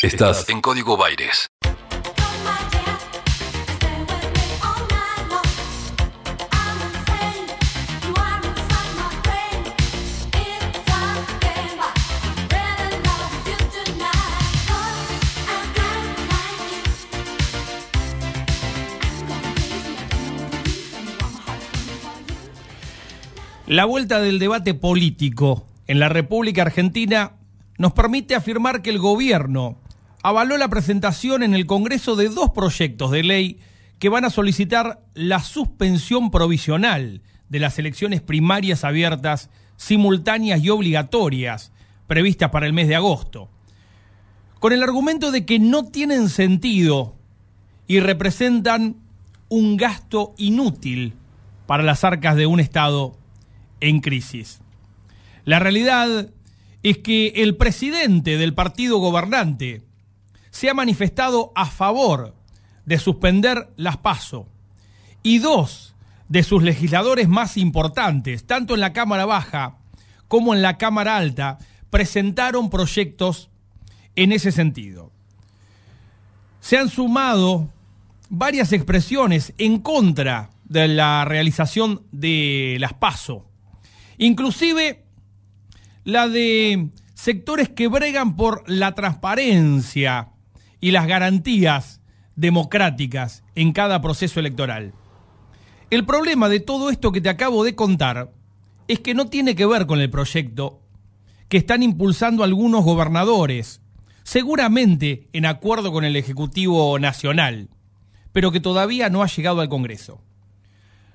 Estás en Código Baires. La vuelta del debate político en la República Argentina nos permite afirmar que el gobierno avaló la presentación en el Congreso de dos proyectos de ley que van a solicitar la suspensión provisional de las elecciones primarias abiertas, simultáneas y obligatorias previstas para el mes de agosto, con el argumento de que no tienen sentido y representan un gasto inútil para las arcas de un Estado en crisis. La realidad es que el presidente del partido gobernante se ha manifestado a favor de suspender las PASO y dos de sus legisladores más importantes, tanto en la Cámara Baja como en la Cámara Alta, presentaron proyectos en ese sentido. Se han sumado varias expresiones en contra de la realización de las PASO Inclusive la de sectores que bregan por la transparencia y las garantías democráticas en cada proceso electoral. El problema de todo esto que te acabo de contar es que no tiene que ver con el proyecto que están impulsando algunos gobernadores, seguramente en acuerdo con el Ejecutivo Nacional, pero que todavía no ha llegado al Congreso.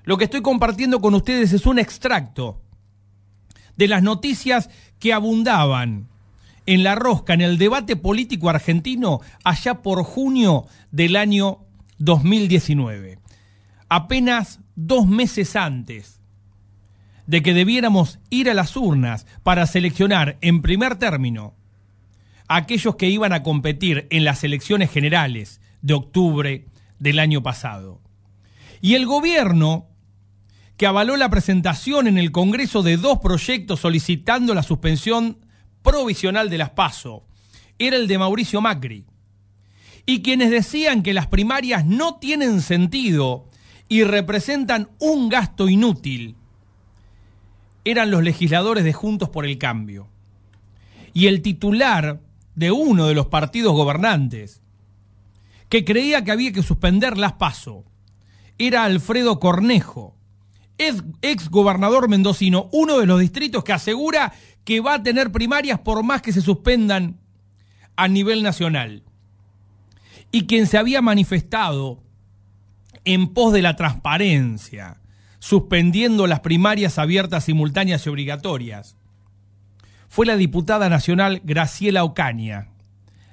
Lo que estoy compartiendo con ustedes es un extracto de las noticias que abundaban en la rosca, en el debate político argentino, allá por junio del año 2019. Apenas dos meses antes de que debiéramos ir a las urnas para seleccionar en primer término a aquellos que iban a competir en las elecciones generales de octubre del año pasado. Y el gobierno que avaló la presentación en el Congreso de dos proyectos solicitando la suspensión provisional de las PASO. Era el de Mauricio Macri. Y quienes decían que las primarias no tienen sentido y representan un gasto inútil, eran los legisladores de Juntos por el Cambio. Y el titular de uno de los partidos gobernantes, que creía que había que suspender las PASO, era Alfredo Cornejo, ex gobernador mendocino, uno de los distritos que asegura que va a tener primarias por más que se suspendan a nivel nacional. Y quien se había manifestado en pos de la transparencia, suspendiendo las primarias abiertas, simultáneas y obligatorias, fue la diputada nacional Graciela Ocaña,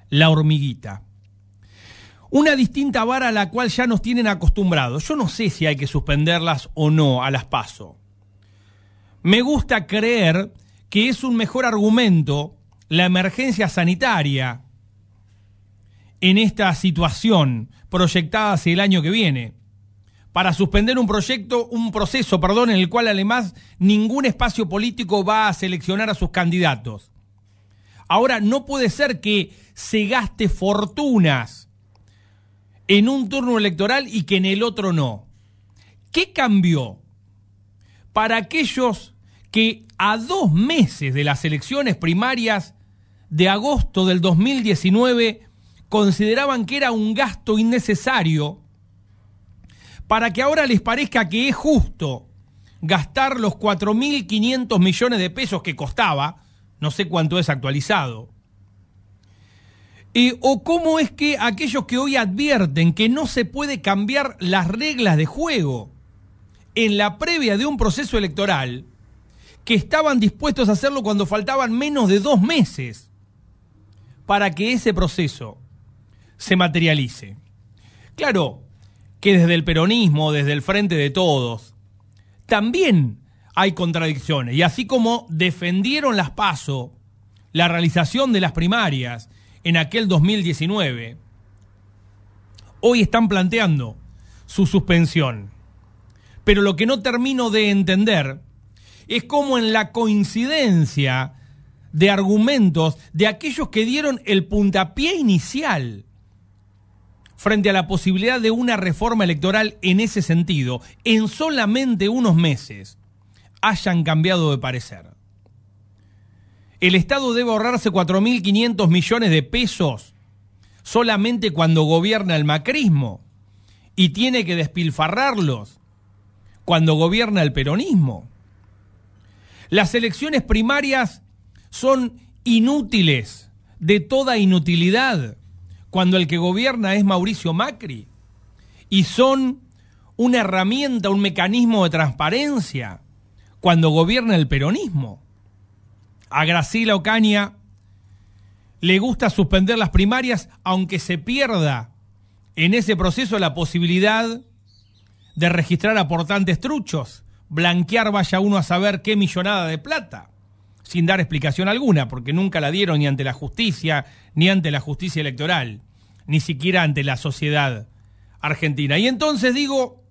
la hormiguita una distinta vara a la cual ya nos tienen acostumbrados. Yo no sé si hay que suspenderlas o no a las paso. Me gusta creer que es un mejor argumento la emergencia sanitaria en esta situación proyectada hacia el año que viene para suspender un proyecto, un proceso, perdón, en el cual además ningún espacio político va a seleccionar a sus candidatos. Ahora, no puede ser que se gaste fortunas en un turno electoral y que en el otro no. ¿Qué cambió para aquellos que a dos meses de las elecciones primarias de agosto del 2019 consideraban que era un gasto innecesario, para que ahora les parezca que es justo gastar los 4.500 millones de pesos que costaba, no sé cuánto es actualizado, ¿O cómo es que aquellos que hoy advierten que no se puede cambiar las reglas de juego en la previa de un proceso electoral, que estaban dispuestos a hacerlo cuando faltaban menos de dos meses para que ese proceso se materialice? Claro que desde el peronismo, desde el frente de todos, también hay contradicciones. Y así como defendieron las PASO, la realización de las primarias, en aquel 2019, hoy están planteando su suspensión. Pero lo que no termino de entender es cómo en la coincidencia de argumentos de aquellos que dieron el puntapié inicial frente a la posibilidad de una reforma electoral en ese sentido, en solamente unos meses, hayan cambiado de parecer. El Estado debe ahorrarse 4.500 millones de pesos solamente cuando gobierna el macrismo y tiene que despilfarrarlos cuando gobierna el peronismo. Las elecciones primarias son inútiles, de toda inutilidad, cuando el que gobierna es Mauricio Macri. Y son una herramienta, un mecanismo de transparencia, cuando gobierna el peronismo. A Graciela Ocaña le gusta suspender las primarias, aunque se pierda en ese proceso la posibilidad de registrar aportantes truchos, blanquear vaya uno a saber qué millonada de plata, sin dar explicación alguna, porque nunca la dieron ni ante la justicia, ni ante la justicia electoral, ni siquiera ante la sociedad argentina. Y entonces digo,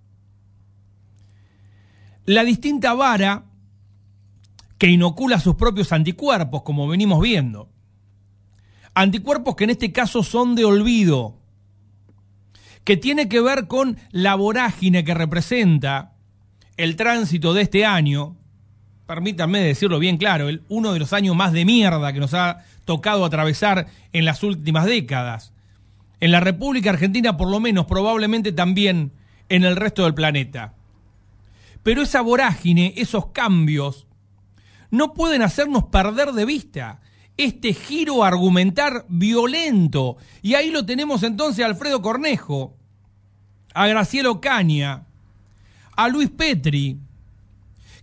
la distinta vara que inocula sus propios anticuerpos, como venimos viendo. Anticuerpos que en este caso son de olvido, que tiene que ver con la vorágine que representa el tránsito de este año, permítanme decirlo bien claro, el, uno de los años más de mierda que nos ha tocado atravesar en las últimas décadas. En la República Argentina, por lo menos, probablemente también en el resto del planeta. Pero esa vorágine, esos cambios, no pueden hacernos perder de vista este giro argumentar violento. Y ahí lo tenemos entonces a Alfredo Cornejo, a Gracielo Caña, a Luis Petri,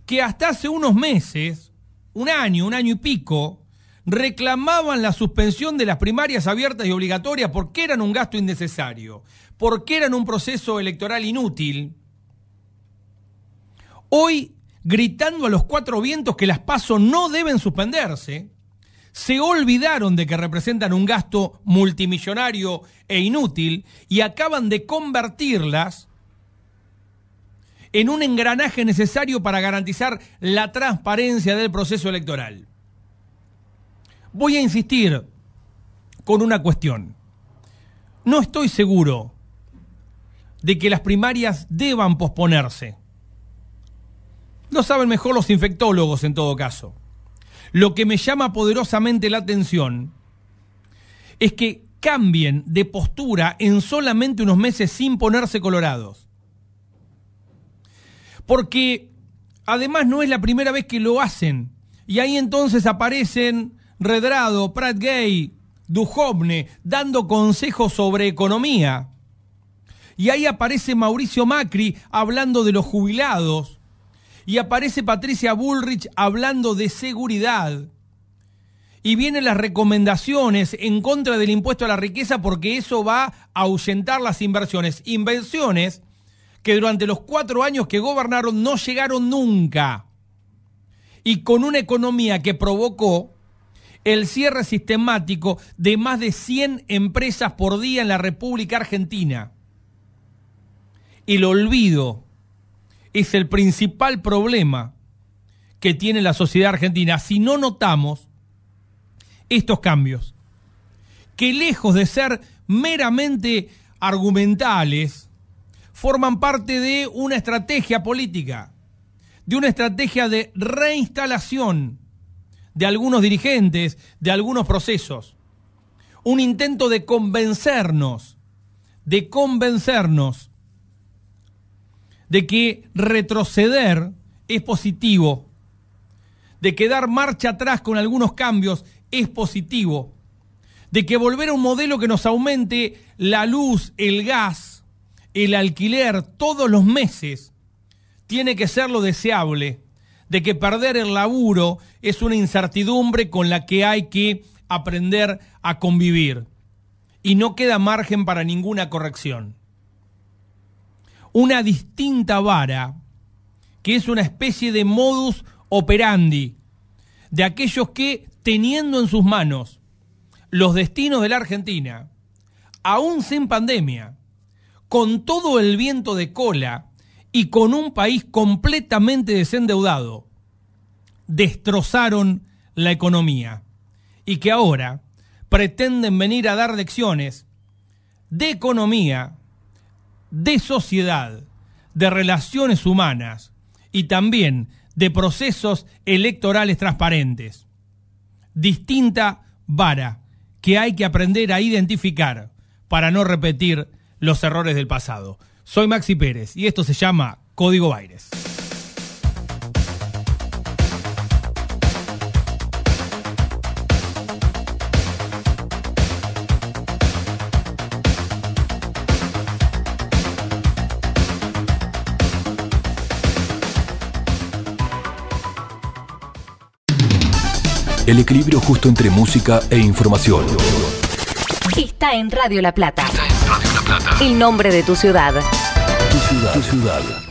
que hasta hace unos meses, un año, un año y pico, reclamaban la suspensión de las primarias abiertas y obligatorias porque eran un gasto innecesario, porque eran un proceso electoral inútil. Hoy, gritando a los cuatro vientos que las pasos no deben suspenderse, se olvidaron de que representan un gasto multimillonario e inútil y acaban de convertirlas en un engranaje necesario para garantizar la transparencia del proceso electoral. Voy a insistir con una cuestión. No estoy seguro de que las primarias deban posponerse. Lo saben mejor los infectólogos en todo caso. Lo que me llama poderosamente la atención es que cambien de postura en solamente unos meses sin ponerse colorados. Porque además no es la primera vez que lo hacen. Y ahí entonces aparecen Redrado, Prat Gay, Duhovne, dando consejos sobre economía. Y ahí aparece Mauricio Macri hablando de los jubilados y aparece Patricia Bullrich hablando de seguridad. Y vienen las recomendaciones en contra del impuesto a la riqueza porque eso va a ahuyentar las inversiones. Inversiones que durante los cuatro años que gobernaron no llegaron nunca. Y con una economía que provocó el cierre sistemático de más de 100 empresas por día en la República Argentina. El olvido es el principal problema que tiene la sociedad argentina. Si no notamos estos cambios, que lejos de ser meramente argumentales, forman parte de una estrategia política, de una estrategia de reinstalación de algunos dirigentes, de algunos procesos, un intento de convencernos, de convencernos de que retroceder es positivo, de que dar marcha atrás con algunos cambios es positivo, de que volver a un modelo que nos aumente la luz, el gas, el alquiler todos los meses, tiene que ser lo deseable, de que perder el laburo es una incertidumbre con la que hay que aprender a convivir. Y no queda margen para ninguna corrección una distinta vara, que es una especie de modus operandi de aquellos que, teniendo en sus manos los destinos de la Argentina, aún sin pandemia, con todo el viento de cola y con un país completamente desendeudado, destrozaron la economía. y que ahora pretenden venir a dar lecciones de economía, de sociedad, de relaciones humanas y también de procesos electorales transparentes. Distinta vara que hay que aprender a identificar para no repetir los errores del pasado. Soy Maxi Pérez y esto se llama Código Baires. El equilibrio justo entre música e información. Está en Radio La Plata. Está en Radio La Plata. El nombre de tu ciudad. Tu ciudad. Tu ciudad.